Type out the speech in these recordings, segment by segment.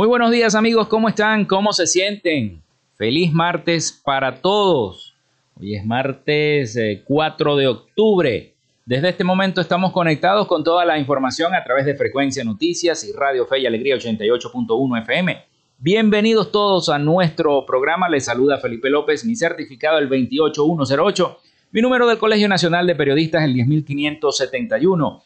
Muy buenos días amigos, ¿cómo están? ¿Cómo se sienten? Feliz martes para todos. Hoy es martes 4 eh, de octubre. Desde este momento estamos conectados con toda la información a través de Frecuencia Noticias y Radio Fe y Alegría 88.1 FM. Bienvenidos todos a nuestro programa. Les saluda Felipe López, mi certificado el 28108, mi número del Colegio Nacional de Periodistas el 10571.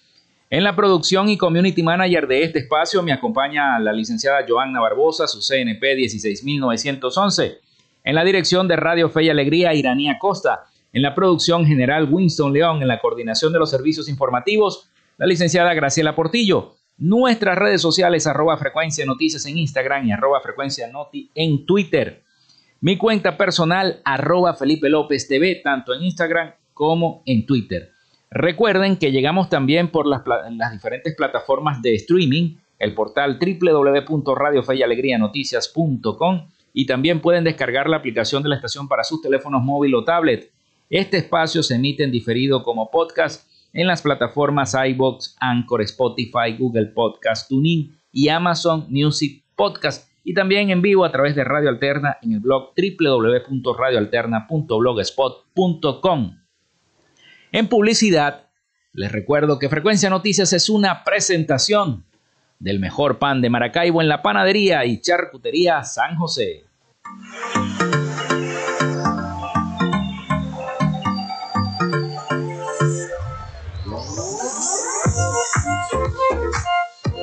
En la producción y community manager de este espacio me acompaña la licenciada Joanna Barbosa, su CNP 16911. En la dirección de Radio Fe y Alegría, Iranía Costa. En la producción general, Winston León. En la coordinación de los servicios informativos, la licenciada Graciela Portillo. Nuestras redes sociales, arroba frecuencia noticias en Instagram y arroba frecuencia noti en Twitter. Mi cuenta personal, arroba Felipe López TV, tanto en Instagram como en Twitter. Recuerden que llegamos también por las, diferentes plataformas de streaming, el portal www.radiofeyalegrianoticias.com y también pueden descargar la aplicación de la estación para sus teléfonos móvil o tablet. Este espacio se emite en diferido como podcast en las plataformas iBox, Anchor, Spotify, Google Podcast, TuneIn y Amazon Music Podcast y también en vivo a través de Radio Alterna en el blog www.radioalterna.blogspot.com. En publicidad, les recuerdo que Frecuencia Noticias es una presentación del mejor pan de Maracaibo en la panadería y charcutería San José.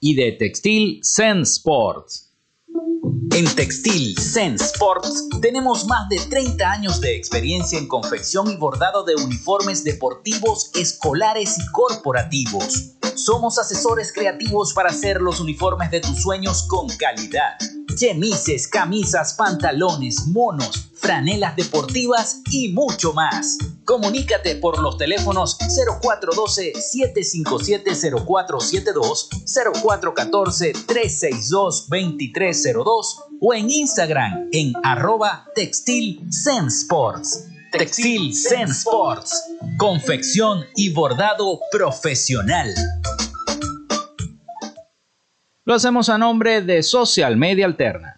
y de Textil Sense Sports. En Textil Sense Sports tenemos más de 30 años de experiencia en confección y bordado de uniformes deportivos, escolares y corporativos. Somos asesores creativos para hacer los uniformes de tus sueños con calidad. Chemises, camisas, pantalones, monos, franelas deportivas y mucho más. Comunícate por los teléfonos 0412-757-0472, 0414-362-2302 o en Instagram en arroba Textil. Textil Zen Sports. Confección y bordado profesional. Lo hacemos a nombre de Social Media Alterna.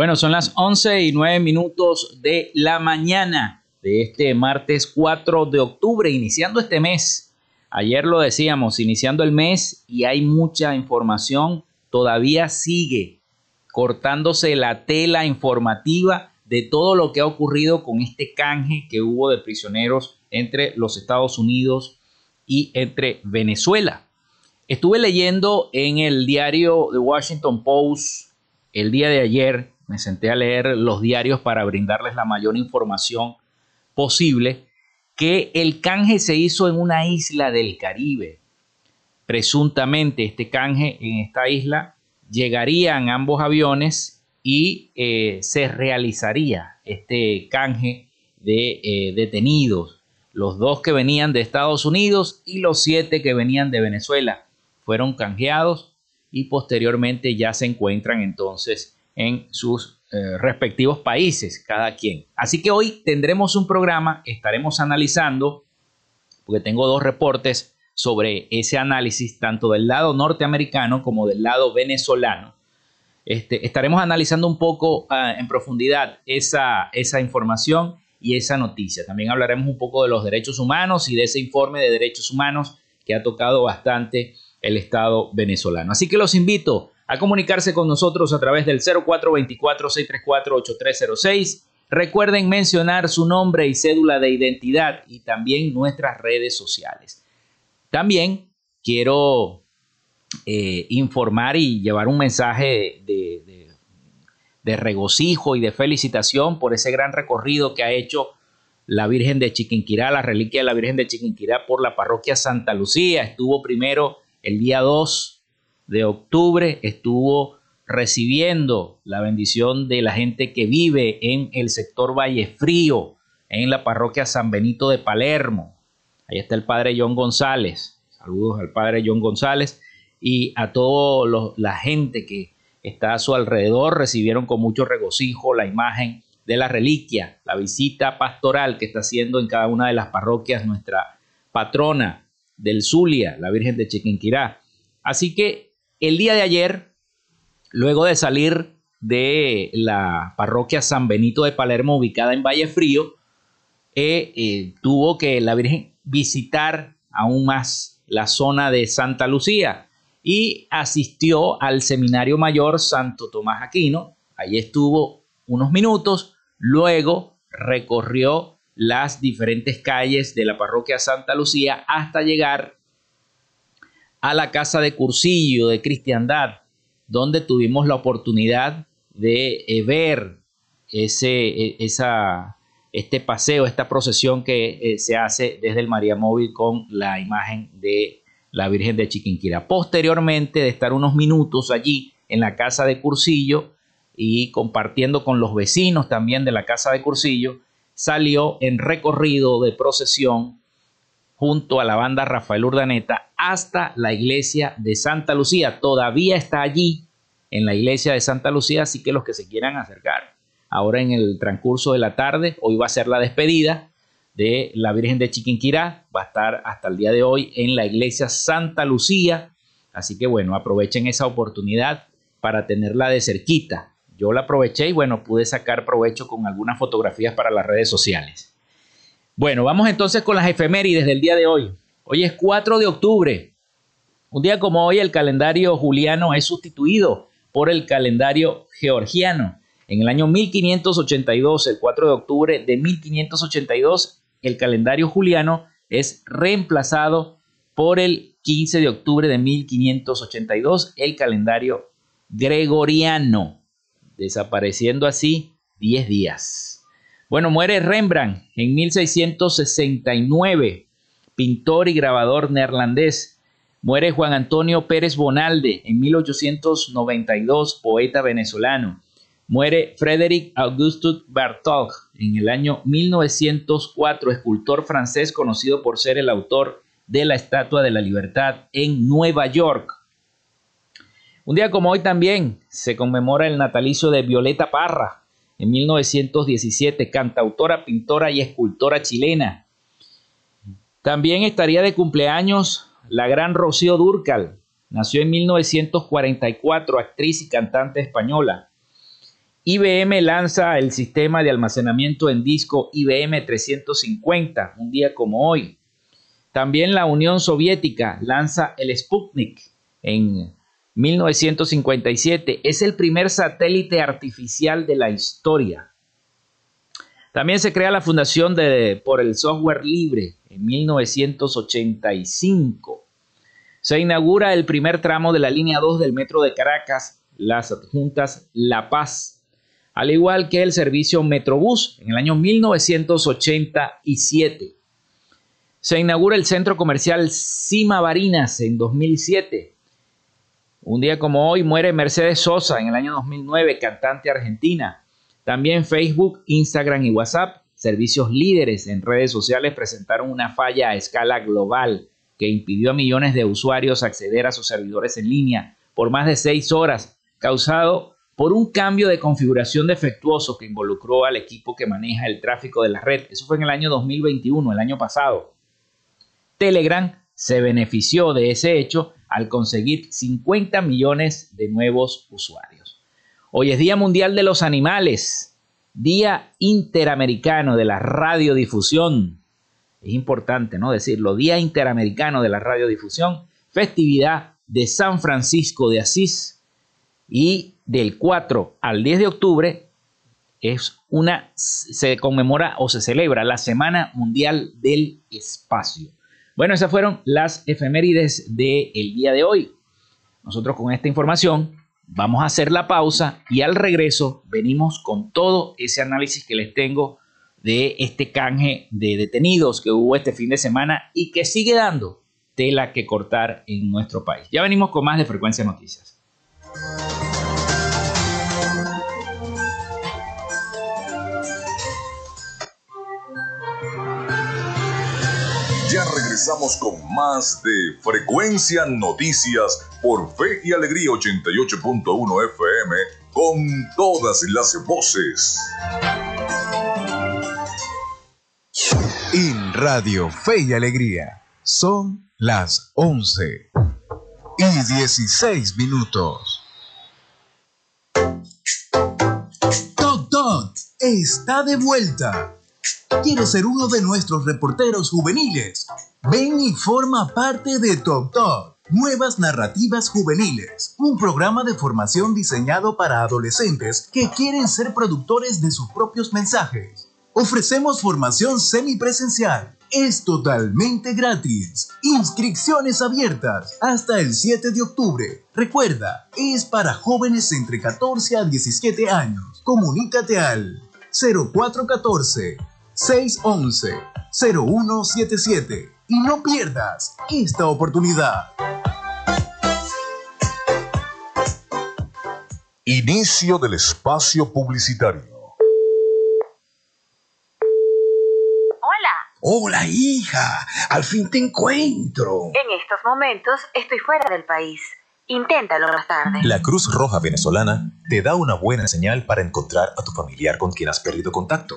Bueno, son las 11 y 9 minutos de la mañana de este martes 4 de octubre, iniciando este mes. Ayer lo decíamos, iniciando el mes y hay mucha información, todavía sigue cortándose la tela informativa de todo lo que ha ocurrido con este canje que hubo de prisioneros entre los Estados Unidos y entre Venezuela. Estuve leyendo en el diario The Washington Post el día de ayer me senté a leer los diarios para brindarles la mayor información posible, que el canje se hizo en una isla del Caribe. Presuntamente este canje en esta isla llegarían ambos aviones y eh, se realizaría este canje de eh, detenidos, los dos que venían de Estados Unidos y los siete que venían de Venezuela. Fueron canjeados y posteriormente ya se encuentran entonces en sus eh, respectivos países, cada quien. Así que hoy tendremos un programa, estaremos analizando, porque tengo dos reportes sobre ese análisis, tanto del lado norteamericano como del lado venezolano. Este, estaremos analizando un poco ah, en profundidad esa, esa información y esa noticia. También hablaremos un poco de los derechos humanos y de ese informe de derechos humanos que ha tocado bastante el Estado venezolano. Así que los invito a comunicarse con nosotros a través del 0424-634-8306. Recuerden mencionar su nombre y cédula de identidad y también nuestras redes sociales. También quiero eh, informar y llevar un mensaje de, de regocijo y de felicitación por ese gran recorrido que ha hecho la Virgen de Chiquinquirá, la reliquia de la Virgen de Chiquinquirá por la parroquia Santa Lucía. Estuvo primero el día 2 de octubre estuvo recibiendo la bendición de la gente que vive en el sector Valle Frío, en la parroquia San Benito de Palermo. Ahí está el padre John González. Saludos al padre John González y a toda la gente que está a su alrededor. Recibieron con mucho regocijo la imagen de la reliquia, la visita pastoral que está haciendo en cada una de las parroquias nuestra patrona del Zulia, la Virgen de Chiquinquirá. Así que el día de ayer, luego de salir de la parroquia San Benito de Palermo, ubicada en Valle Frío, eh, eh, tuvo que la Virgen visitar aún más la zona de Santa Lucía y asistió al Seminario Mayor Santo Tomás Aquino. Allí estuvo unos minutos, luego recorrió las diferentes calles de la parroquia Santa Lucía hasta llegar a la casa de cursillo de cristiandad, donde tuvimos la oportunidad de eh, ver ese, e, esa, este paseo, esta procesión que eh, se hace desde el María Móvil con la imagen de la Virgen de Chiquinquirá. Posteriormente de estar unos minutos allí en la casa de Cursillo y compartiendo con los vecinos también de la casa de Cursillo, salió en recorrido de procesión junto a la banda Rafael Urdaneta hasta la iglesia de Santa Lucía. Todavía está allí en la iglesia de Santa Lucía, así que los que se quieran acercar. Ahora en el transcurso de la tarde, hoy va a ser la despedida de la Virgen de Chiquinquirá, va a estar hasta el día de hoy en la iglesia Santa Lucía, así que bueno, aprovechen esa oportunidad para tenerla de cerquita. Yo la aproveché y bueno, pude sacar provecho con algunas fotografías para las redes sociales. Bueno, vamos entonces con las efemérides del día de hoy. Hoy es 4 de octubre. Un día como hoy el calendario juliano es sustituido por el calendario georgiano. En el año 1582, el 4 de octubre de 1582, el calendario juliano es reemplazado por el 15 de octubre de 1582, el calendario gregoriano, desapareciendo así 10 días. Bueno, muere Rembrandt en 1669, pintor y grabador neerlandés. Muere Juan Antonio Pérez Bonalde en 1892, poeta venezolano. Muere Frédéric Auguste Bartholdi en el año 1904, escultor francés conocido por ser el autor de la Estatua de la Libertad en Nueva York. Un día como hoy también se conmemora el natalicio de Violeta Parra, en 1917, cantautora, pintora y escultora chilena. También estaría de cumpleaños la gran Rocío Durcal. Nació en 1944, actriz y cantante española. IBM lanza el sistema de almacenamiento en disco IBM 350, un día como hoy. También la Unión Soviética lanza el Sputnik en 1957. Es el primer satélite artificial de la historia. También se crea la Fundación de, por el Software Libre en 1985. Se inaugura el primer tramo de la línea 2 del metro de Caracas, las adjuntas La Paz al igual que el servicio Metrobús en el año 1987. Se inaugura el centro comercial Cima Barinas en 2007. Un día como hoy muere Mercedes Sosa en el año 2009, cantante argentina. También Facebook, Instagram y WhatsApp, servicios líderes en redes sociales, presentaron una falla a escala global que impidió a millones de usuarios acceder a sus servidores en línea por más de seis horas, causado por un cambio de configuración defectuoso que involucró al equipo que maneja el tráfico de la red. Eso fue en el año 2021, el año pasado. Telegram se benefició de ese hecho al conseguir 50 millones de nuevos usuarios. Hoy es Día Mundial de los Animales, Día Interamericano de la Radiodifusión. Es importante, ¿no? Decirlo, Día Interamericano de la Radiodifusión, festividad de San Francisco de Asís y del 4 al 10 de octubre es una, se conmemora o se celebra la Semana Mundial del Espacio. Bueno, esas fueron las efemérides del día de hoy. Nosotros con esta información vamos a hacer la pausa y al regreso venimos con todo ese análisis que les tengo de este canje de detenidos que hubo este fin de semana y que sigue dando tela que cortar en nuestro país. Ya venimos con más de Frecuencia Noticias. Regresamos con más de Frecuencia Noticias por Fe y Alegría 88.1 FM con todas las voces. En Radio Fe y Alegría son las 11 y 16 minutos. Tot Tot está de vuelta ¿Quieres ser uno de nuestros reporteros juveniles? Ven y forma parte de Top Top. Nuevas Narrativas Juveniles, un programa de formación diseñado para adolescentes que quieren ser productores de sus propios mensajes. Ofrecemos formación semipresencial. Es totalmente gratis. Inscripciones abiertas hasta el 7 de octubre. Recuerda, es para jóvenes entre 14 a 17 años. Comunícate al 0414 611-0177 y no pierdas esta oportunidad. Inicio del espacio publicitario. Hola. Hola, hija. Al fin te encuentro. En estos momentos estoy fuera del país. Inténtalo más tarde. La Cruz Roja Venezolana te da una buena señal para encontrar a tu familiar con quien has perdido contacto.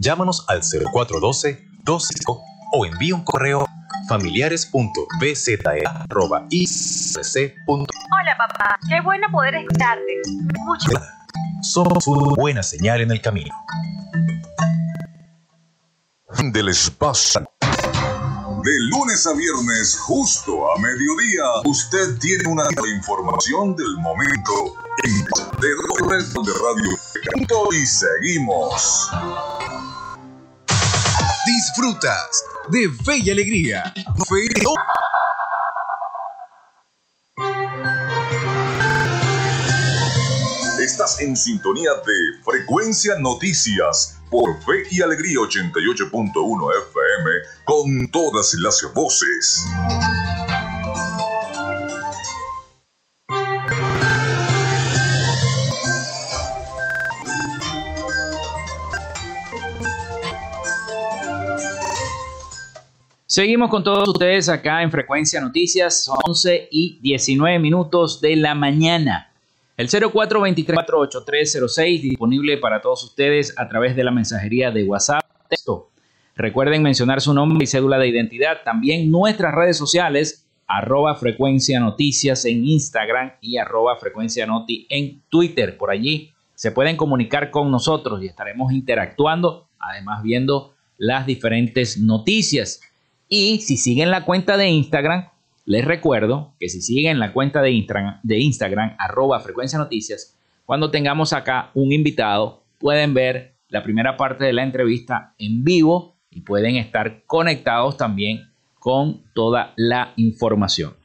Llámanos al 0412 25 o envía un correo familiares.bze.ic. Hola papá, qué bueno poder escucharte. Mucho. Somos una buena señal en el camino. Del espacio. De lunes a viernes, justo a mediodía, usted tiene una información del momento en de de radio y seguimos. Disfrutas de Fe y Alegría. Estás en sintonía de Frecuencia Noticias por Fe y Alegría 88.1 FM con todas las voces. Seguimos con todos ustedes acá en Frecuencia Noticias, 11 y 19 minutos de la mañana. El 0423-48306 disponible para todos ustedes a través de la mensajería de WhatsApp. Texto. Recuerden mencionar su nombre y cédula de identidad. También nuestras redes sociales, arroba frecuencia noticias en Instagram y arroba frecuencia noti en Twitter. Por allí se pueden comunicar con nosotros y estaremos interactuando, además viendo las diferentes noticias. Y si siguen la cuenta de Instagram, les recuerdo que si siguen la cuenta de Instagram, de Instagram arroba frecuencia noticias, cuando tengamos acá un invitado, pueden ver la primera parte de la entrevista en vivo y pueden estar conectados también con toda la información.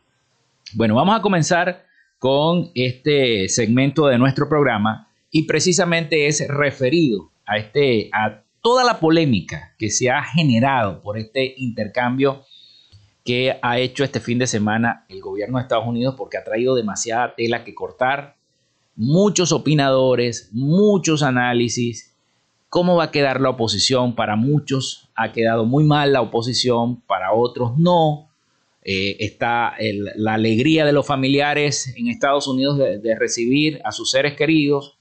Bueno, vamos a comenzar con este segmento de nuestro programa y precisamente es referido a, este, a toda la polémica que se ha generado por este intercambio que ha hecho este fin de semana el gobierno de Estados Unidos porque ha traído demasiada tela que cortar, muchos opinadores, muchos análisis, cómo va a quedar la oposición, para muchos ha quedado muy mal la oposición, para otros no, eh, está la alegría de los familiares en Estados Unidos de, recibir a sus seres queridos.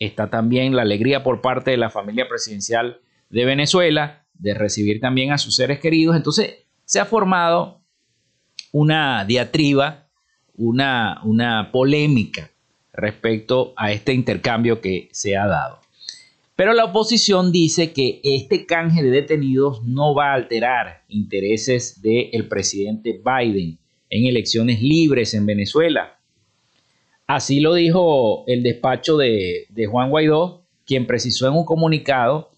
Está también la alegría por parte de la familia presidencial de Venezuela de recibir también a sus seres queridos. Entonces se ha formado una diatriba, una, una polémica respecto a este intercambio que se ha dado. Pero la oposición dice que este canje de detenidos no va a alterar intereses del presidente Biden en elecciones libres en Venezuela. Así lo dijo el despacho de, Juan Guaidó, quien precisó en un comunicado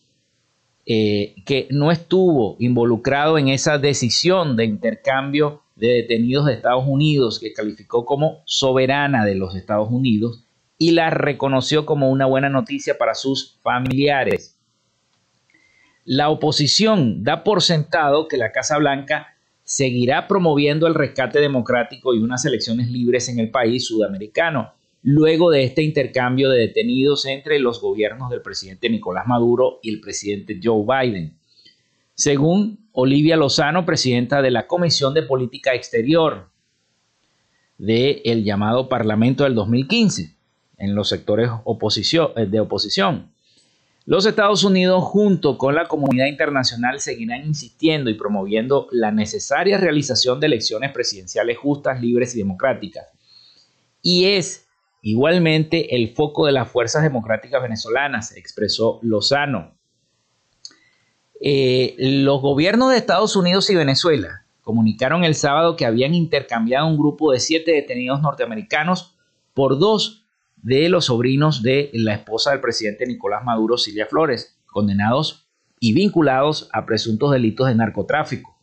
eh, que no estuvo involucrado en esa decisión de intercambio de detenidos de Estados Unidos, que calificó como soberana de los Estados Unidos, y la reconoció como una buena noticia para sus familiares. La oposición da por sentado que la Casa Blanca seguirá promoviendo el rescate democrático y unas elecciones libres en el país sudamericano, luego de este intercambio de detenidos entre los gobiernos del presidente Nicolás Maduro y el presidente Joe Biden. Según Olivia Lozano, presidenta de la Comisión de Política Exterior del llamado Parlamento del 2015, en los sectores eh, de oposición. Los Estados Unidos junto con la comunidad internacional seguirán insistiendo y promoviendo la necesaria realización de elecciones presidenciales justas, libres y democráticas. Y es igualmente el foco de las fuerzas democráticas venezolanas, expresó Lozano. Eh, los gobiernos de Estados Unidos y Venezuela comunicaron el sábado que habían intercambiado un grupo de siete detenidos norteamericanos por dos de los sobrinos de la esposa del presidente Nicolás Maduro, Silvia Flores, condenados y vinculados a presuntos delitos de narcotráfico.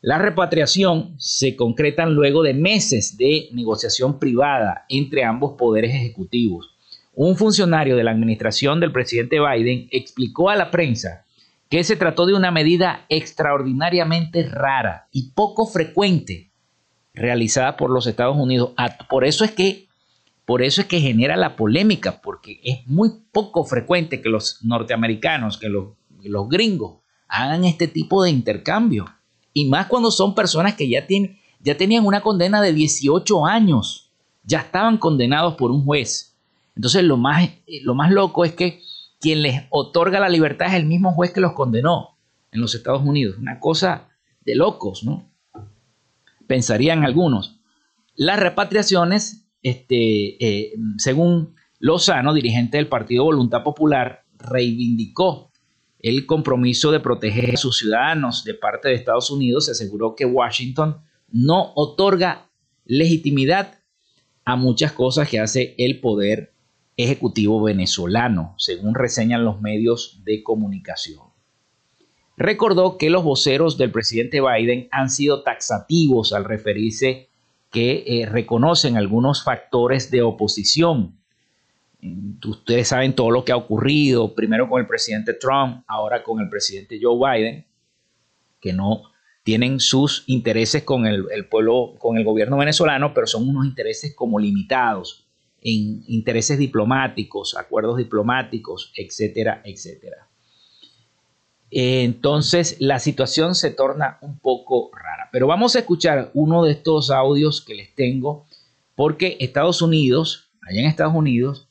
La repatriación se concretan luego de meses de negociación privada entre ambos poderes ejecutivos. Un funcionario de la administración del presidente Biden explicó a la prensa que se trató de una medida extraordinariamente rara y poco frecuente realizada por los Estados Unidos. Por eso es que por eso es que genera la polémica, porque es muy poco frecuente que los norteamericanos, que los, gringos hagan este tipo de intercambio. Y más cuando son personas que ya, ya tenían una condena de 18 años, ya estaban condenados por un juez. Entonces lo más, lo más loco es que quien les otorga la libertad es el mismo juez que los condenó en los Estados Unidos. Una cosa de locos, ¿no? Pensarían algunos. Las repatriaciones este, eh, según Lozano, dirigente del Partido Voluntad Popular, reivindicó el compromiso de proteger a sus ciudadanos de parte de Estados Unidos. Se aseguró que Washington no otorga legitimidad a muchas cosas que hace el poder ejecutivo venezolano, según reseñan los medios de comunicación. Recordó que los voceros del presidente Biden han sido taxativos al referirse que eh, reconocen algunos factores de oposición. Ustedes saben todo lo que ha ocurrido, primero con el presidente Trump, ahora con el presidente Joe Biden, que no tienen sus intereses con el, pueblo, con el gobierno venezolano, pero son unos intereses como limitados, en intereses diplomáticos, acuerdos diplomáticos, etcétera, etcétera. Entonces la situación se torna un poco rara. Pero vamos a escuchar uno de estos audios que les tengo porque Estados Unidos, allá en Estados Unidos,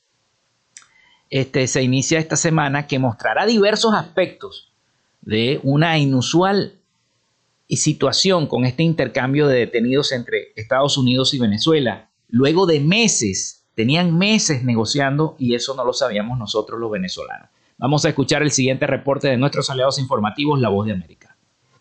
este, se inicia esta semana que mostrará diversos aspectos de una inusual situación con este intercambio de detenidos entre Estados Unidos y Venezuela, luego de meses tenían meses negociando y eso no lo sabíamos nosotros los venezolanos. Vamos a escuchar el siguiente reporte de nuestros aliados informativos, La Voz de América.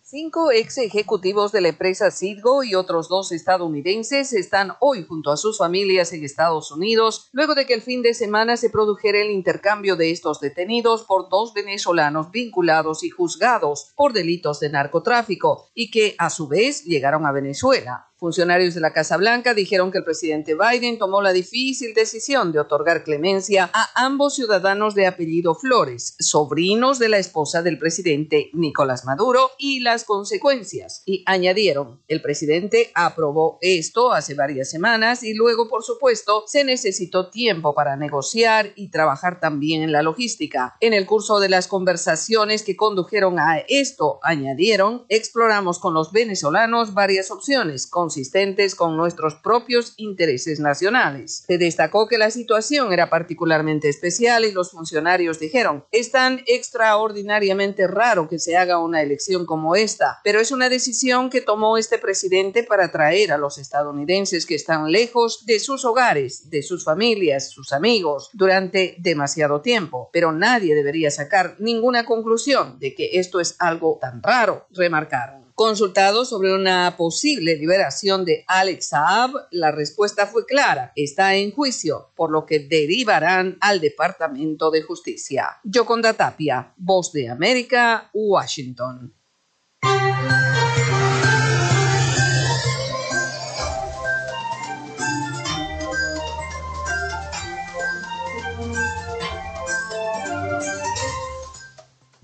Cinco ex ejecutivos de la empresa Citgo y otros dos estadounidenses están hoy junto a sus familias en Estados Unidos, luego de que el fin de semana se produjera el intercambio de estos detenidos por dos venezolanos vinculados y juzgados por delitos de narcotráfico y que a su vez llegaron a Venezuela. Funcionarios de la Casa Blanca dijeron que el presidente Biden tomó la difícil decisión de otorgar clemencia a ambos ciudadanos de apellido Flores, sobrinos de la esposa del presidente Nicolás Maduro, y las consecuencias. Y añadieron, el presidente aprobó esto hace varias semanas y luego, por supuesto, se necesitó tiempo para negociar y trabajar también en la logística. En el curso de las conversaciones que condujeron a esto, añadieron, exploramos con los venezolanos varias opciones consistentes con nuestros propios intereses nacionales. Se destacó que la situación era particularmente especial y los funcionarios dijeron, es tan extraordinariamente raro que se haga una elección como esta, pero es una decisión que tomó este presidente para traer a los estadounidenses que están lejos de sus hogares, de sus familias, sus amigos, durante demasiado tiempo. Pero nadie debería sacar ninguna conclusión de que esto es algo tan raro, remarcaron. Consultado sobre una posible liberación de Alex Saab, la respuesta fue clara, está en juicio, por lo que derivarán al Departamento de Justicia. Yoconda Tapia, Voz de América, Washington.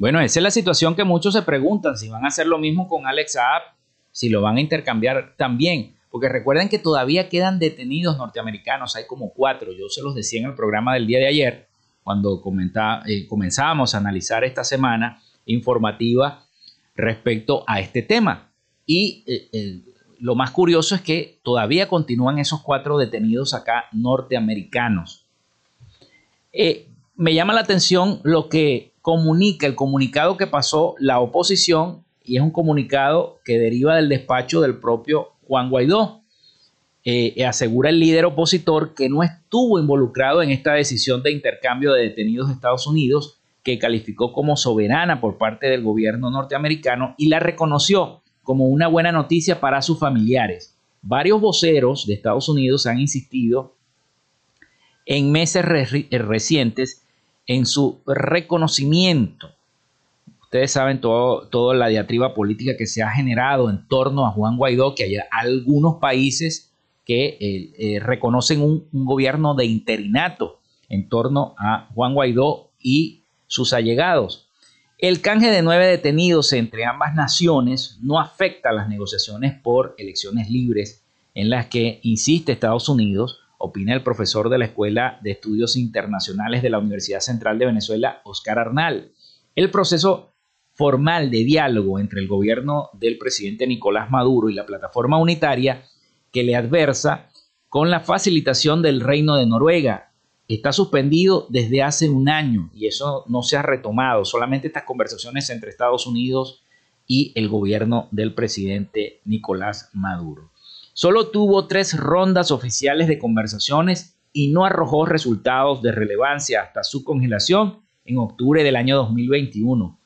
Bueno, esa es la situación que muchos se preguntan, si van a hacer lo mismo con Alex Saab, si lo van a intercambiar también, porque recuerden que todavía quedan detenidos norteamericanos, hay como cuatro, yo se los decía en el programa del día de ayer, cuando eh, comenzábamos a analizar esta semana informativa respecto a este tema. Y eh, eh, lo más curioso es que todavía continúan esos cuatro detenidos acá norteamericanos. me llama la atención lo que comunica el comunicado que pasó la oposición y es un comunicado que deriva del despacho del propio Juan Guaidó. Eh, asegura el líder opositor que no estuvo involucrado en esta decisión de intercambio de detenidos de Estados Unidos, que calificó como soberana por parte del gobierno norteamericano y la reconoció como una buena noticia para sus familiares. Varios voceros de Estados Unidos han insistido en meses recientes en su reconocimiento. Ustedes saben todo, toda la diatriba política que se ha generado en torno a Juan Guaidó, que hay algunos países que eh, eh, reconocen un, un gobierno de interinato en torno a Juan Guaidó y sus allegados. El canje de nueve detenidos entre ambas naciones no afecta a las negociaciones por elecciones libres en las que insiste Estados Unidos opina el profesor de la Escuela de Estudios Internacionales de la Universidad Central de Venezuela, Oscar Arnal. El proceso formal de diálogo entre el gobierno del presidente Nicolás Maduro y la plataforma unitaria que le adversa con la facilitación del Reino de Noruega. Está suspendido desde hace un año y eso no se ha retomado, solamente estas conversaciones entre Estados Unidos y el gobierno del presidente Nicolás Maduro. Solo tuvo tres rondas oficiales de conversaciones y no arrojó resultados de relevancia hasta su congelación en octubre del año 2021,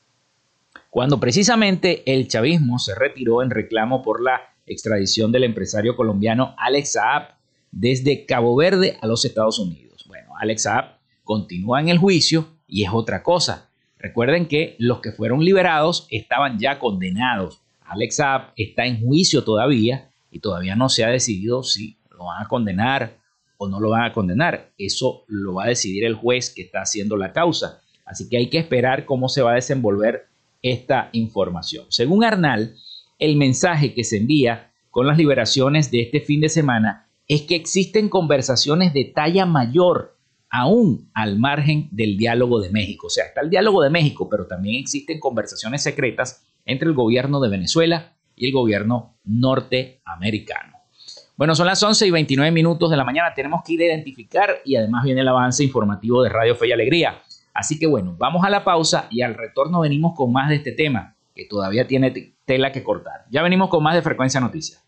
cuando precisamente el chavismo se retiró en reclamo por la extradición del empresario colombiano Alex Saab desde Cabo Verde a los Estados Unidos. Bueno, Alex Saab continúa en el juicio y es otra cosa. Recuerden que los que fueron liberados estaban ya condenados. Alex Saab está en juicio todavía y todavía no se ha decidido si lo van a condenar o no lo van a condenar. Eso lo va a decidir el juez que está haciendo la causa. Así que hay que esperar cómo se va a desenvolver esta información. Según Arnal, el mensaje que se envía con las liberaciones de este fin de semana es que existen conversaciones de talla mayor aún al margen del diálogo de México. O sea, está el diálogo de México, pero también existen conversaciones secretas entre el gobierno de Venezuela y el gobierno norteamericano. Bueno, son las 11 y 29 minutos de la mañana, tenemos que identificar y además viene el avance informativo de Radio Fe y Alegría. Así que bueno, vamos a la pausa y al retorno venimos con más de este tema que todavía tiene tela que cortar. Ya venimos con más de Frecuencia Noticias.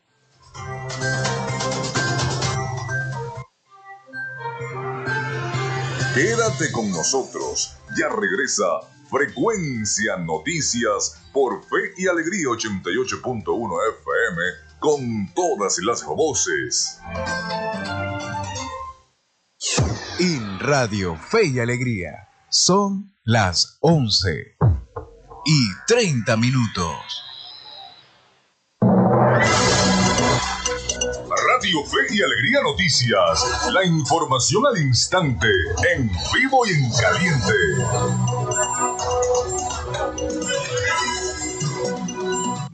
Quédate con nosotros. Ya regresa Frecuencia Noticias por Fe y Alegría 88.1 FM con todas las voces. En Radio Fe y Alegría son las 11 y 30 minutos. Radio Fe y Alegría Noticias. La información al instante, en vivo y en caliente.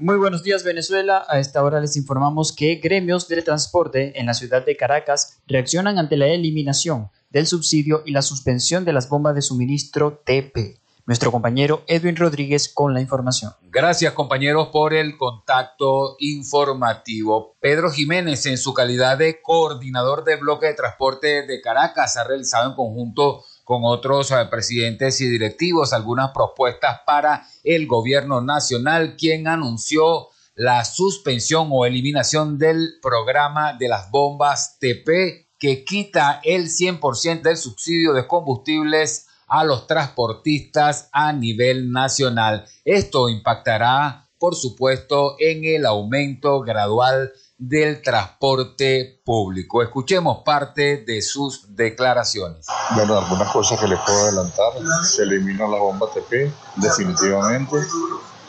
Muy buenos días Venezuela. A esta hora les informamos que gremios de transporte en la ciudad de Caracas reaccionan ante la eliminación del subsidio y la suspensión de las bombas de suministro TP. Nuestro compañero Edwin Rodríguez con la información. Gracias compañeros por el contacto informativo. Pedro Jiménez, en su calidad de coordinador del bloque de transporte de Caracas, ha realizado en conjunto con otros eh, presidentes y directivos algunas propuestas para el gobierno nacional, quien anunció la suspensión o eliminación del programa de las bombas TP que quita el 100% del subsidio de combustibles a los transportistas a nivel nacional. Esto impactará, por supuesto, en el aumento gradual del transporte público. Escuchemos parte de sus declaraciones. Bueno, algunas cosas que les puedo adelantar. Se elimina la bomba TP, definitivamente.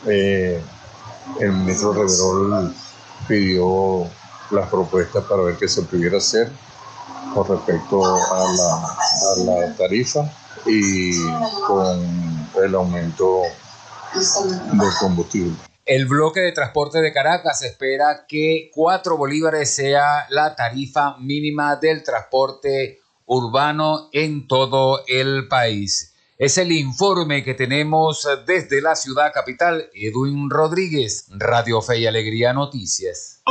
Eh, el ministro Reverol pidió las propuestas para ver qué se pudiera hacer con respecto a la, a la tarifa y con el aumento del combustible. El bloque de transporte de Caracas espera que 4 bolívares sea la tarifa mínima del transporte urbano en todo el país. Es el informe que tenemos desde la ciudad capital. Edwin Rodríguez, Radio Fe y Alegría Noticias.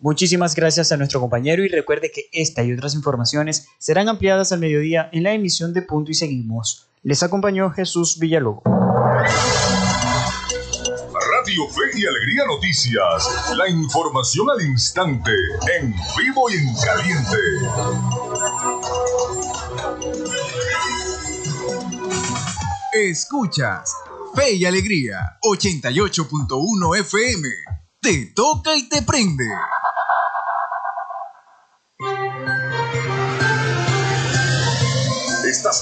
Muchísimas gracias a nuestro compañero y recuerde que esta y otras informaciones serán ampliadas al mediodía en la emisión de Punto y Seguimos. Les acompañó Jesús Villalobos. Radio Fe y Alegría Noticias. La información al instante, en vivo y en caliente. Escuchas Fe y Alegría 88.1 FM. Te toca y te prende.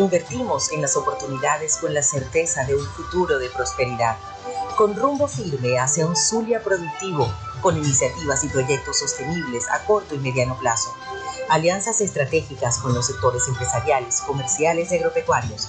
Invertimos en las oportunidades con la certeza de un futuro de prosperidad, con rumbo firme hacia un Zulia productivo, con iniciativas y proyectos sostenibles a corto y mediano plazo, alianzas estratégicas con los sectores empresariales, comerciales y agropecuarios,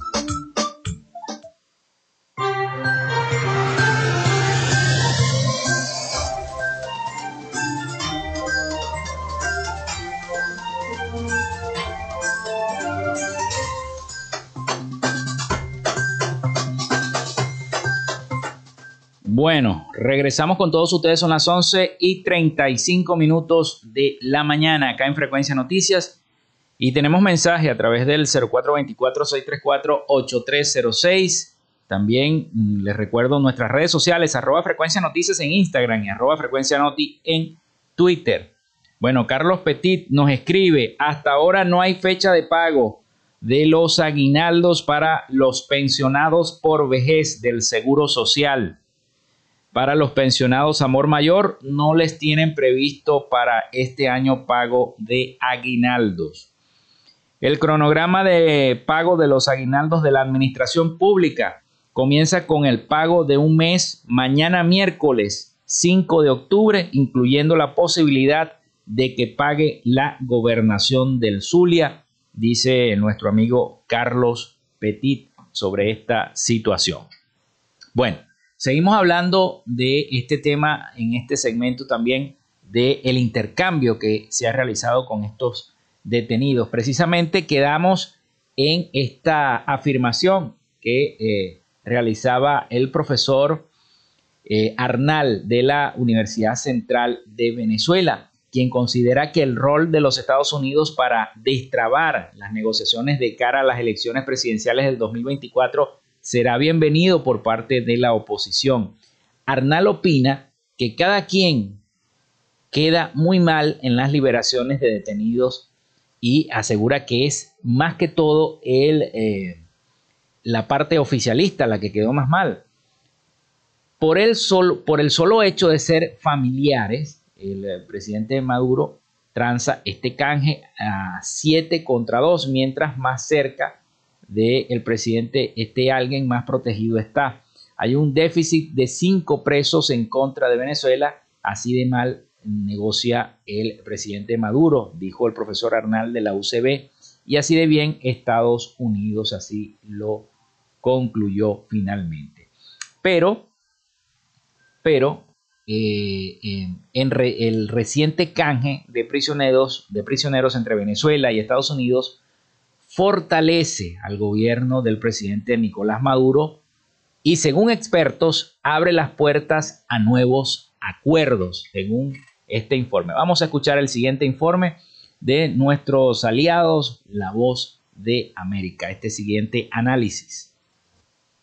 Bueno, regresamos con todos ustedes, son las 11 y 35 minutos de la mañana acá en Frecuencia Noticias y tenemos mensaje a través del 0424-634-8306. También mm, les recuerdo nuestras redes sociales, arroba Frecuencia Noticias en Instagram y arroba Frecuencia Noti en Twitter. Bueno, Carlos Petit nos escribe, hasta ahora no hay fecha de pago de los aguinaldos para los pensionados por vejez del Seguro Social. Para los pensionados Amor Mayor no les tienen previsto para este año pago de aguinaldos. El cronograma de pago de los aguinaldos de la administración pública comienza con el pago de un mes mañana miércoles 5 de octubre, incluyendo la posibilidad de que pague la gobernación del Zulia, dice nuestro amigo Carlos Petit sobre esta situación. Bueno, Seguimos hablando de este tema en este segmento también del el intercambio que se ha realizado con estos detenidos. Precisamente quedamos en esta afirmación que eh, realizaba el profesor eh, Arnal de la Universidad Central de Venezuela, quien considera que el rol de los Estados Unidos para destrabar las negociaciones de cara a las elecciones presidenciales del 2024 será bienvenido por parte de la oposición. Arnal opina que cada quien queda muy mal en las liberaciones de detenidos y asegura que es más que todo el, eh, la parte oficialista la que quedó más mal. Por el, por el solo hecho de ser familiares, el eh, presidente Maduro tranza este canje a 7 contra 2, mientras más cerca del presidente este alguien más protegido está. Hay un déficit de cinco presos en contra de Venezuela, así de mal negocia el presidente Maduro, dijo el profesor Arnal de la UCB, y así de bien Estados Unidos, así lo concluyó finalmente. Pero, pero, eh, en, el reciente canje de prisioneros, de prisioneros entre Venezuela y Estados Unidos fortalece al gobierno del presidente Nicolás Maduro y según expertos abre las puertas a nuevos acuerdos, según este informe. Vamos a escuchar el siguiente informe de nuestros aliados, La Voz de América, este siguiente análisis.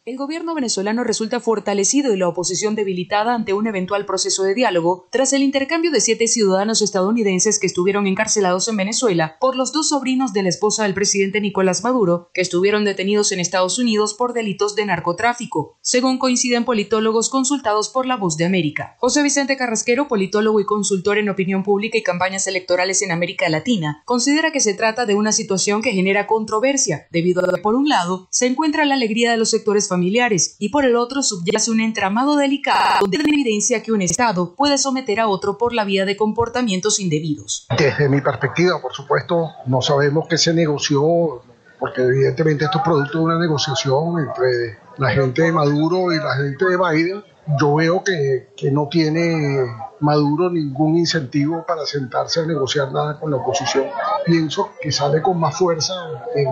El gobierno venezolano resulta fortalecido y la oposición debilitada ante un eventual proceso de diálogo tras el intercambio de siete ciudadanos estadounidenses que estuvieron encarcelados en Venezuela por los dos sobrinos de la esposa del presidente Nicolás Maduro, que estuvieron detenidos en Estados Unidos por delitos de narcotráfico, según coinciden politólogos consultados por La Voz de América. José Vicente Carrasquero, politólogo y consultor en opinión pública y campañas electorales en América Latina, considera que se trata de una situación que genera controversia, debido a que, por un lado, se encuentra la alegría de los sectores familiares familiares y por el otro subyace un entramado delicado de evidencia que un Estado puede someter a otro por la vía de comportamientos indebidos. Desde mi perspectiva, por supuesto, no sabemos qué se negoció, porque evidentemente esto es producto de una negociación entre la gente de Maduro y la gente de Biden. Yo veo que, que no tiene Maduro ningún incentivo para sentarse a negociar nada con la oposición. Pienso que sale con más fuerza en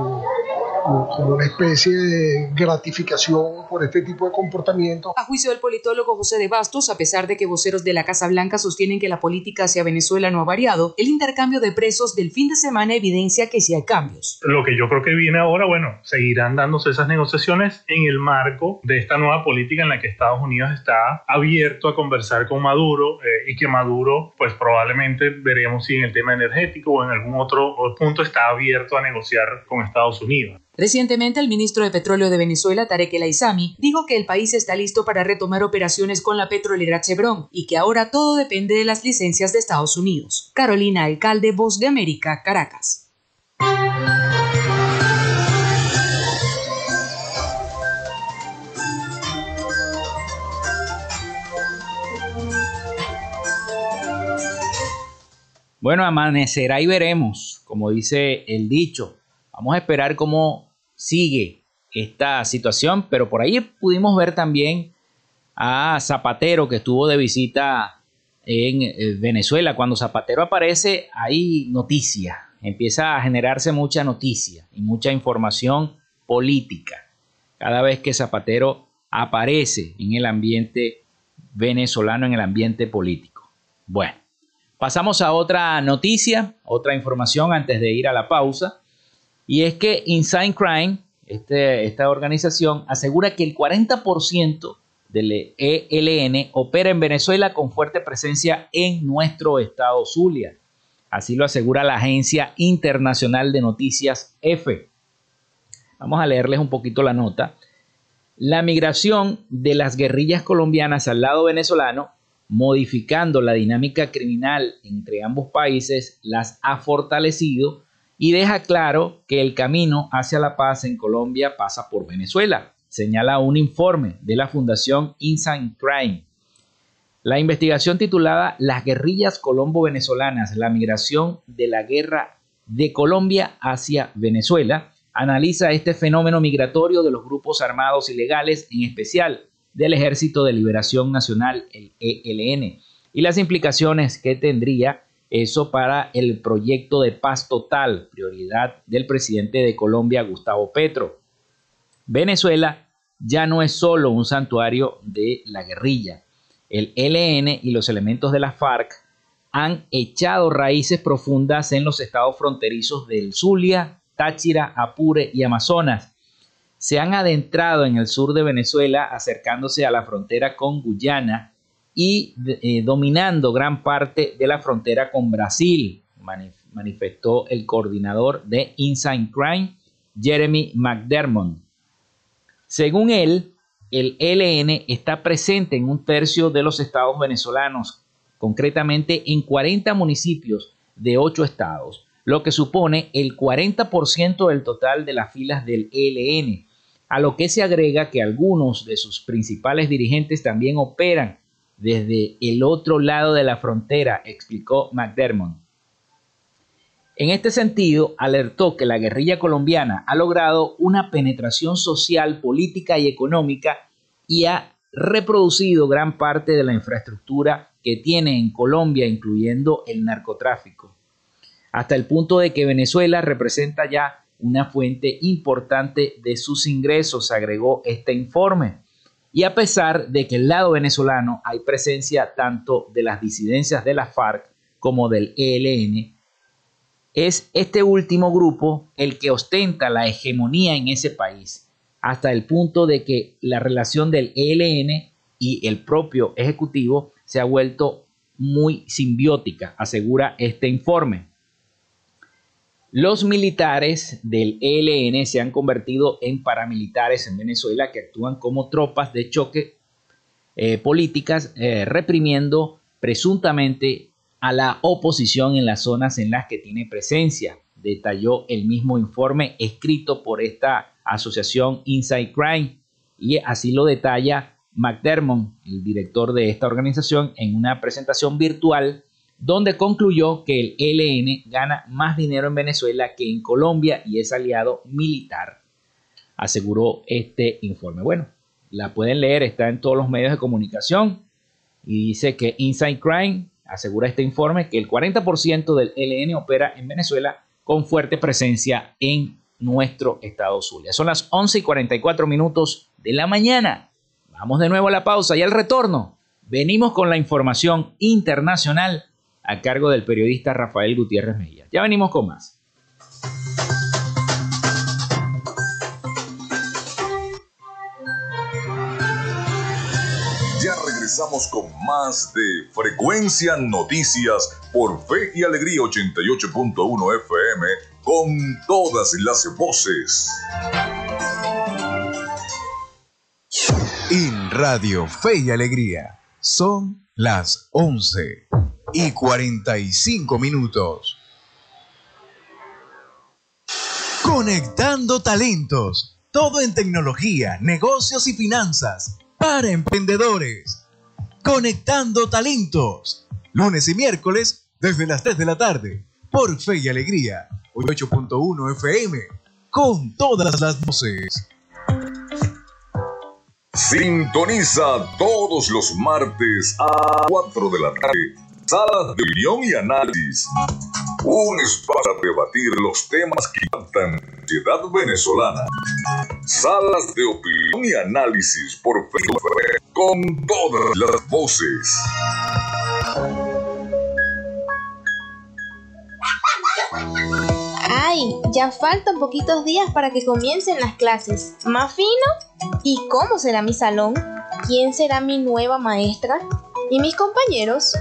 como una especie de gratificación por este tipo de comportamiento. A juicio del politólogo José de Bastos, a pesar de que voceros de la Casa Blanca sostienen que la política hacia Venezuela no ha variado, el intercambio de presos del fin de semana evidencia que sí hay cambios. Lo que yo creo que viene ahora, bueno, seguirán dándose esas negociaciones en el marco de esta nueva política en la que Estados Unidos está abierto a conversar con Maduro eh, y que Maduro, pues probablemente veremos si en el tema energético o en algún otro punto está abierto a negociar con Estados Unidos. Recientemente, el ministro de Petróleo de Venezuela, Tarek El Aizami, dijo que el país está listo para retomar operaciones con la petrolera Chevron y que ahora todo depende de las licencias de Estados Unidos. Carolina Alcalde, Voz de América, Caracas. Bueno, amanecerá y veremos, como dice el dicho. Vamos a esperar cómo sigue esta situación, pero por ahí pudimos ver también a Zapatero que estuvo de visita en eh, Venezuela. Cuando Zapatero aparece hay noticia, empieza a generarse mucha noticia y mucha información política cada vez que Zapatero aparece en el ambiente venezolano, en el ambiente político. Bueno, pasamos a otra noticia, otra información antes de ir a la pausa. Y es que Inside Crime, este, esta organización, asegura que el 40% del ELN opera en Venezuela con fuerte presencia en nuestro estado Zulia. Así lo asegura la agencia internacional de noticias EFE. Vamos a leerles un poquito la nota. La migración de las guerrillas colombianas al lado venezolano, modificando la dinámica criminal entre ambos países, las ha fortalecido y deja claro que el camino hacia la paz en Colombia pasa por Venezuela, señala un informe de la Fundación Inside Crime. La investigación titulada Las guerrillas colombo-venezolanas, la migración de la guerra de Colombia hacia Venezuela, analiza este fenómeno migratorio de los grupos armados ilegales, en especial del Ejército de Liberación Nacional, el ELN, y las implicaciones que tendría eso para el proyecto de paz total, prioridad del presidente de Colombia, Gustavo Petro. Venezuela ya no es solo un santuario de la guerrilla. El ELN y los elementos de la FARC han echado raíces profundas en los estados fronterizos del Zulia, Táchira, Apure y Amazonas. Se han adentrado en el sur de Venezuela acercándose a la frontera con Guyana y eh, dominando gran parte de la frontera con Brasil, manifestó el coordinador de Inside Crime, Jeremy McDermott. Según él, el ELN está presente en un tercio de los estados venezolanos, concretamente en 40 municipios de 8 estados, lo que supone el 40% del total de las filas del ELN, a lo que se agrega que algunos de sus principales dirigentes también operan desde el otro lado de la frontera, explicó McDermott. En este sentido, alertó que la guerrilla colombiana ha logrado una penetración social, política y económica y ha reproducido gran parte de la infraestructura que tiene en Colombia, incluyendo el narcotráfico, hasta el punto de que Venezuela representa ya una fuente importante de sus ingresos, agregó este informe. Y a pesar de que el lado venezolano hay presencia tanto de las disidencias de la FARC como del ELN, es este último grupo el que ostenta la hegemonía en ese país, hasta el punto de que la relación del ELN y el propio Ejecutivo se ha vuelto muy simbiótica, asegura este informe. Los militares del ELN se han convertido en paramilitares en Venezuela que actúan como tropas de choque eh, políticas eh, reprimiendo presuntamente a la oposición en las zonas en las que tiene presencia, detalló el mismo informe escrito por esta asociación Inside Crime. Y así lo detalla McDermott, el director de esta organización, en una presentación virtual donde concluyó que el ELN gana más dinero en Venezuela que en Colombia y es aliado militar, aseguró este informe. Bueno, la pueden leer, está en todos los medios de comunicación y dice que Inside Crime asegura este informe que el 40% del ELN opera en Venezuela con fuerte presencia en nuestro estado Zulia. Son las 11 y 44 minutos de la mañana. Vamos de nuevo a la pausa y al retorno. Venimos con la información internacional a cargo del periodista Rafael Gutiérrez Mejía. Ya venimos con más. Ya regresamos con más de Frecuencia Noticias por Fe y Alegría 88.1 FM con todas las voces. En Radio Fe y Alegría son las 11 y 45 minutos. Conectando talentos, todo en tecnología, negocios y finanzas para emprendedores. Conectando talentos, lunes y miércoles desde las 3 de la tarde por Fe y Alegría 88.1 FM con todas las voces. Sintoniza todos los martes a 4 de la tarde. Salas de opinión y análisis. Un espacio para debatir los temas que impactan la sociedad venezolana. Salas de opinión y análisis por Facebook con todas las voces. Ay, ya faltan poquitos días para que comiencen las clases. ¿Más fino? ¿Y cómo será mi salón? ¿Quién será mi nueva maestra? ¿Y mis compañeros?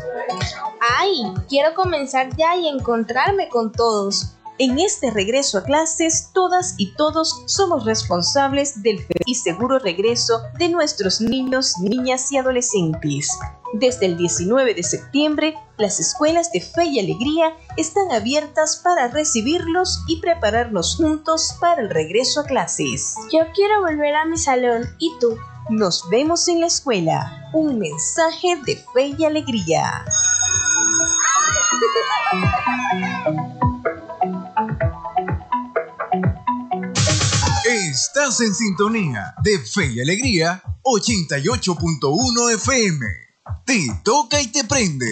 ¡Ay! Quiero comenzar ya y encontrarme con todos. En este regreso a clases, todas y todos somos responsables del feliz y seguro regreso de nuestros niños, niñas y adolescentes. Desde el 19 de septiembre, las escuelas de fe y alegría están abiertas para recibirlos y prepararnos juntos para el regreso a clases. Yo quiero volver a mi salón. ¿Y tú? Nos vemos en la escuela. Un mensaje de fe y alegría. Estás en sintonía de Fe y Alegría 88.1 FM. Te toca y te prende.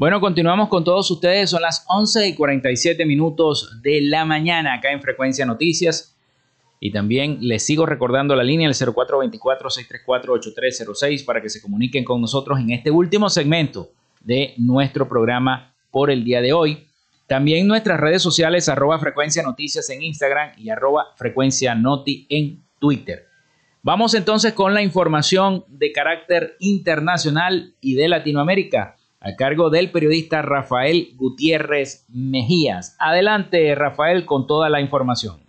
Bueno, continuamos con todos ustedes. Son las 11 y 47 minutos de la mañana acá en Frecuencia Noticias. Y también les sigo recordando la línea el 0424-634-8306 para que se comuniquen con nosotros en este último segmento de nuestro programa por el día de hoy. También nuestras redes sociales arroba frecuencia noticias en Instagram y arroba frecuencia noti en Twitter. Vamos entonces con la información de carácter internacional y de Latinoamérica a cargo del periodista Rafael Gutiérrez Mejías. Adelante, Rafael, con toda la información.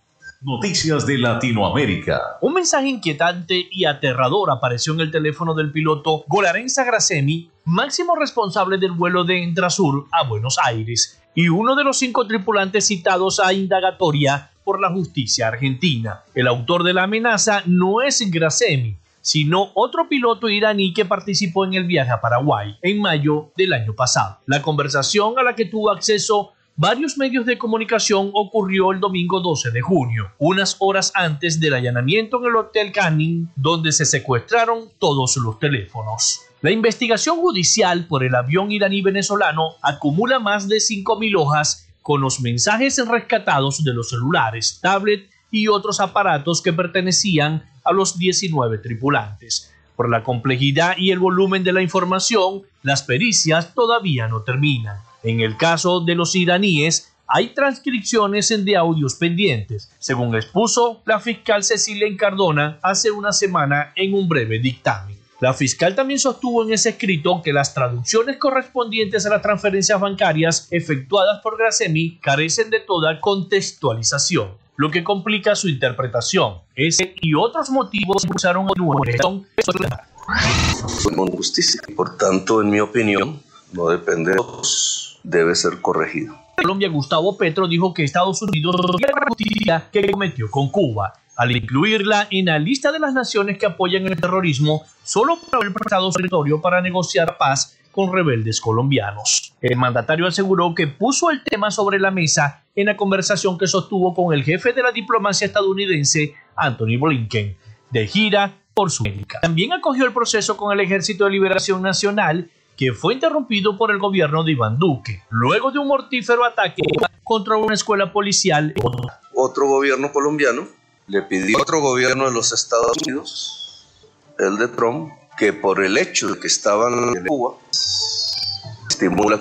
Noticias de Latinoamérica. Un mensaje inquietante y aterrador apareció en el teléfono del piloto Golarenza Gracemi, máximo responsable del vuelo de Entrasur a Buenos Aires, y uno de los cinco tripulantes citados a indagatoria por la justicia argentina. El autor de la amenaza no es Gracemi, sino otro piloto iraní que participó en el viaje a Paraguay en mayo del año pasado. La conversación a la que tuvo acceso varios medios de comunicación ocurrió el domingo 12 de junio, unas horas antes del allanamiento en el Hotel Canning, donde se secuestraron todos los teléfonos. La investigación judicial por el avión iraní venezolano acumula más de 5.000 hojas con los mensajes rescatados de los celulares, tablet y otros aparatos que pertenecían a los 19 tripulantes. Por la complejidad y el volumen de la información, las pericias todavía no terminan. En el caso de los iraníes, hay transcripciones de audios pendientes, según expuso la fiscal Cecilia Encardona hace una semana en un breve dictamen. La fiscal también sostuvo en ese escrito que las traducciones correspondientes a las transferencias bancarias efectuadas por Gracemi carecen de toda contextualización lo que complica su interpretación. Ese y otros motivos impulsaron a Con justicia. Por tanto, en mi opinión, no depende de nosotros, debe ser corregido. Colombia, Gustavo Petro, dijo que Estados Unidos la justicia que cometió con Cuba, al incluirla en la lista de las naciones que apoyan el terrorismo solo por haber prestado su territorio para negociar paz con rebeldes colombianos. El mandatario aseguró que puso el tema sobre la mesa en la conversación que sostuvo con el jefe de la diplomacia estadounidense, Anthony Blinken, de gira por Sudamérica. También acogió el proceso con el Ejército de Liberación Nacional, que fue interrumpido por el gobierno de Iván Duque, luego de un mortífero ataque contra una escuela policial. Otro gobierno colombiano le pidió a otro gobierno de los Estados Unidos, el de Trump, que por el hecho de que estaban en Cuba, estimula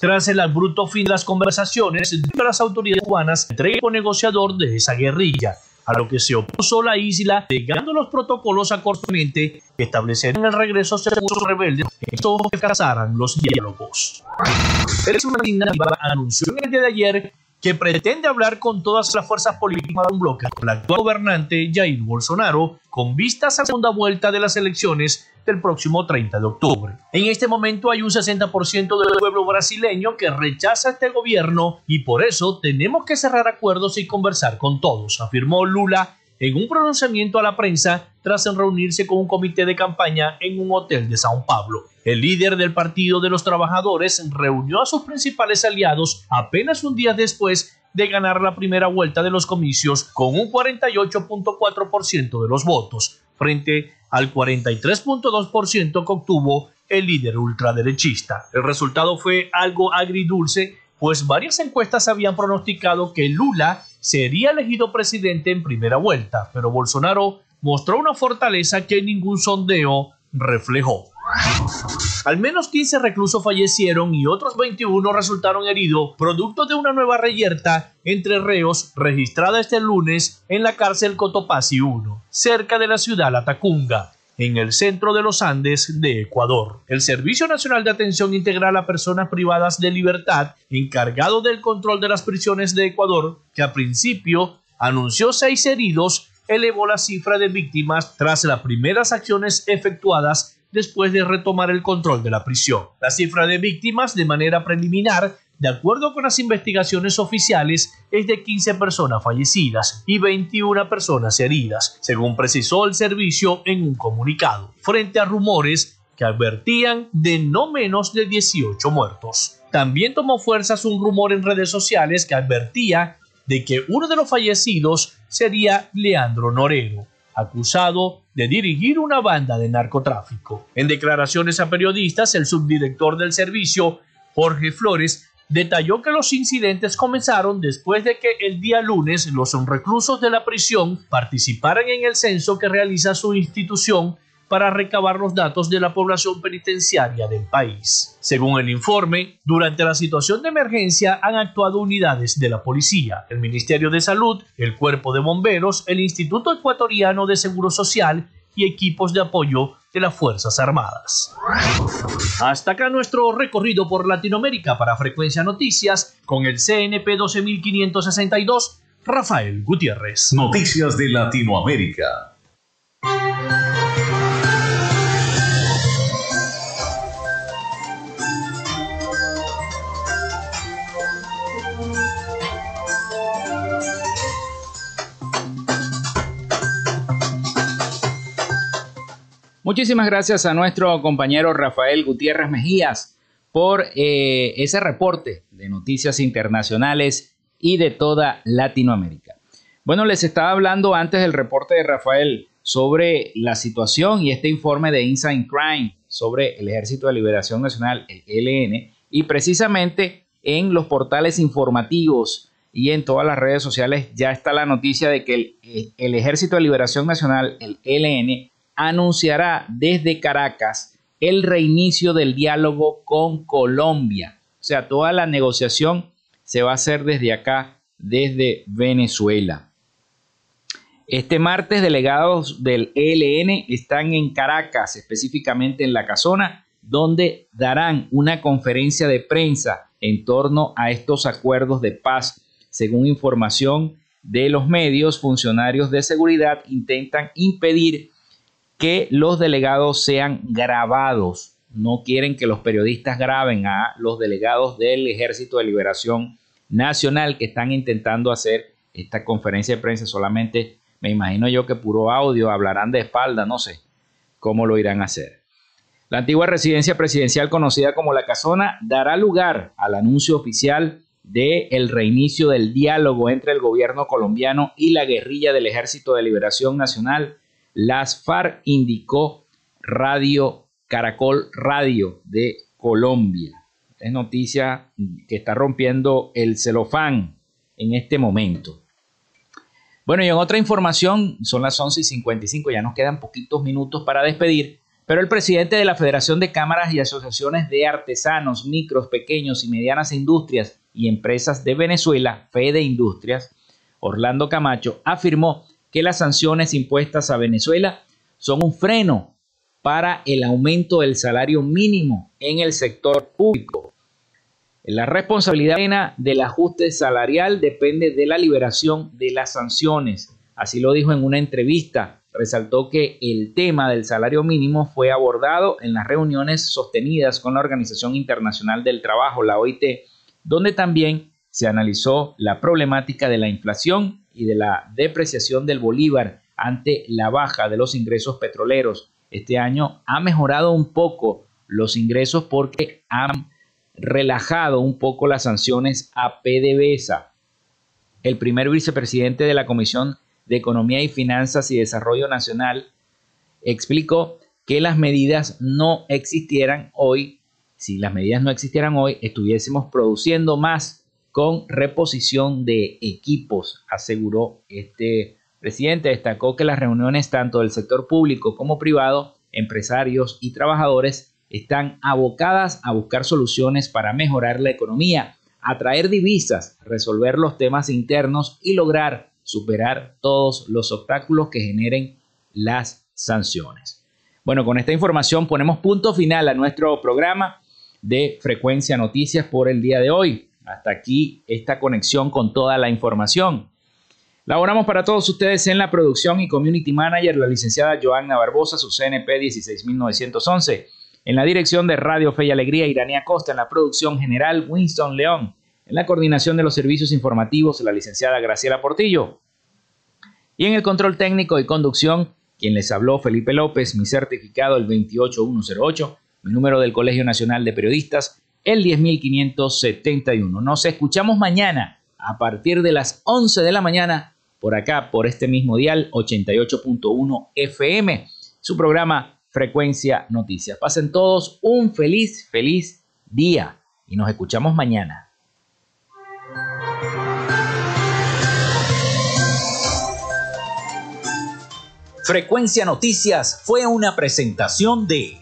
Tras el abrupto fin de las conversaciones, las autoridades cubanas entregó negociador de esa guerrilla, a lo que se opuso la isla, negando los protocolos correspondientes que establecieron el regreso seguro rebelde esto que casaran los diálogos. El anunció en el día de ayer que pretende hablar con todas las fuerzas políticas de un bloque con el actual gobernante Jair Bolsonaro con vistas a la segunda vuelta de las elecciones del próximo 30 de octubre. En este momento hay un 60% del pueblo brasileño que rechaza este gobierno y por eso tenemos que cerrar acuerdos y conversar con todos, afirmó Lula en un pronunciamiento a la prensa tras reunirse con un comité de campaña en un hotel de Sao Paulo. El líder del Partido de los Trabajadores reunió a sus principales aliados apenas un día después de ganar la primera vuelta de los comicios con un 48.4% de los votos, frente al 43.2% que obtuvo el líder ultraderechista. El resultado fue algo agridulce, pues varias encuestas habían pronosticado que Lula sería elegido presidente en primera vuelta, pero Bolsonaro mostró una fortaleza que ningún sondeo reflejó. Al menos 15 reclusos fallecieron y otros 21 resultaron heridos producto de una nueva reyerta entre reos registrada este lunes en la cárcel Cotopaxi 1, cerca de la ciudad Latacunga en el centro de los Andes de Ecuador. El Servicio Nacional de Atención Integral a Personas Privadas de Libertad, encargado del control de las prisiones de Ecuador, que a principio anunció seis heridos, elevó la cifra de víctimas tras las primeras acciones efectuadas después de retomar el control de la prisión. La cifra de víctimas de manera preliminar de acuerdo con las investigaciones oficiales, es de 15 personas fallecidas y 21 personas heridas, según precisó el servicio en un comunicado, frente a rumores que advertían de no menos de 18 muertos. También tomó fuerzas un rumor en redes sociales que advertía de que uno de los fallecidos sería Leandro Norero, acusado de dirigir una banda de narcotráfico. En declaraciones a periodistas, el subdirector del servicio, Jorge Flores, detalló que los incidentes comenzaron después de que el día lunes los reclusos de la prisión participaran en el censo que realiza su institución para recabar los datos de la población penitenciaria del país. Según el informe, durante la situación de emergencia han actuado unidades de la policía, el Ministerio de Salud, el Cuerpo de Bomberos, el Instituto Ecuatoriano de Seguro Social y equipos de apoyo de las Fuerzas Armadas. Hasta acá nuestro recorrido por Latinoamérica para Frecuencia Noticias con el CNP 12562, Rafael Gutiérrez. Noticias de Latinoamérica. Muchísimas gracias a nuestro compañero Rafael Gutiérrez Mejías por eh, ese reporte de noticias internacionales y de toda Latinoamérica. Bueno, les estaba hablando antes del reporte de Rafael sobre la situación y este informe de Inside Crime sobre el Ejército de Liberación Nacional, el ELN, y precisamente en los portales informativos y en todas las redes sociales ya está la noticia de que el, el Ejército de Liberación Nacional, el ELN, anunciará desde Caracas el reinicio del diálogo con Colombia. O sea, toda la negociación se va a hacer desde acá, desde Venezuela. Este martes, delegados del ELN están en Caracas, específicamente en la Casona, donde darán una conferencia de prensa en torno a estos acuerdos de paz. Según información de los medios, funcionarios de seguridad intentan impedir que los delegados sean grabados. No quieren que los periodistas graben a los delegados del Ejército de Liberación nacional que están intentando hacer esta conferencia de prensa solamente, me imagino yo que puro audio, hablarán de espalda, no sé cómo lo irán a hacer. La antigua residencia presidencial conocida como La Casona dará lugar al anuncio oficial de el reinicio del diálogo entre el gobierno colombiano y la guerrilla del Ejército de Liberación Nacional, las FARC indicó Radio Caracol Radio de Colombia. Es noticia que está rompiendo el celofán en este momento. Bueno, y en otra información, son las 11 y 55, ya nos quedan poquitos minutos para despedir. Pero el presidente de la Federación de Cámaras y Asociaciones de Artesanos, Micros, Pequeños y Medianas Industrias y Empresas de Venezuela, Fede Industrias, Orlando Camacho, afirmó que las sanciones impuestas a Venezuela son un freno para el aumento del salario mínimo en el sector público. La responsabilidad del ajuste salarial depende de la liberación de las sanciones. Así lo dijo en una entrevista resaltó que el tema del salario mínimo fue abordado en las reuniones sostenidas con la Organización Internacional del Trabajo, la OIT, donde también se analizó la problemática de la inflación y de la depreciación del bolívar ante la baja de los ingresos petroleros. Este año ha mejorado un poco los ingresos porque han relajado un poco las sanciones a PDVSA. El primer vicepresidente de la Comisión de Economía y Finanzas y Desarrollo Nacional explicó que las medidas no existieran hoy, si las medidas no existieran hoy, estuviésemos produciendo más con reposición de equipos, aseguró este presidente. Destacó que las reuniones tanto del sector público como privado, empresarios y trabajadores están abocadas a buscar soluciones para mejorar la economía, atraer divisas, resolver los temas internos y lograr superar todos los obstáculos que generen las sanciones. Bueno, con esta información ponemos punto final a nuestro programa de Frecuencia Noticias por el día de hoy. Hasta aquí esta conexión con toda la información. Laboramos para todos ustedes en la producción y community manager la licenciada Joanna Barbosa, su CNP 16911. En la dirección de Radio Fe y Alegría, Iranía Costa. En la producción general, Winston León. En la coordinación de los servicios informativos, la licenciada Graciela Portillo. Y en el control técnico y conducción, quien les habló, Felipe López, mi certificado el 28108, mi número del Colegio Nacional de Periodistas, el 10571. Nos escuchamos mañana a partir de las 11 de la mañana por acá, por este mismo dial 88.1 FM, su programa Frecuencia Noticias. Pasen todos un feliz, feliz día y nos escuchamos mañana. Frecuencia Noticias fue una presentación de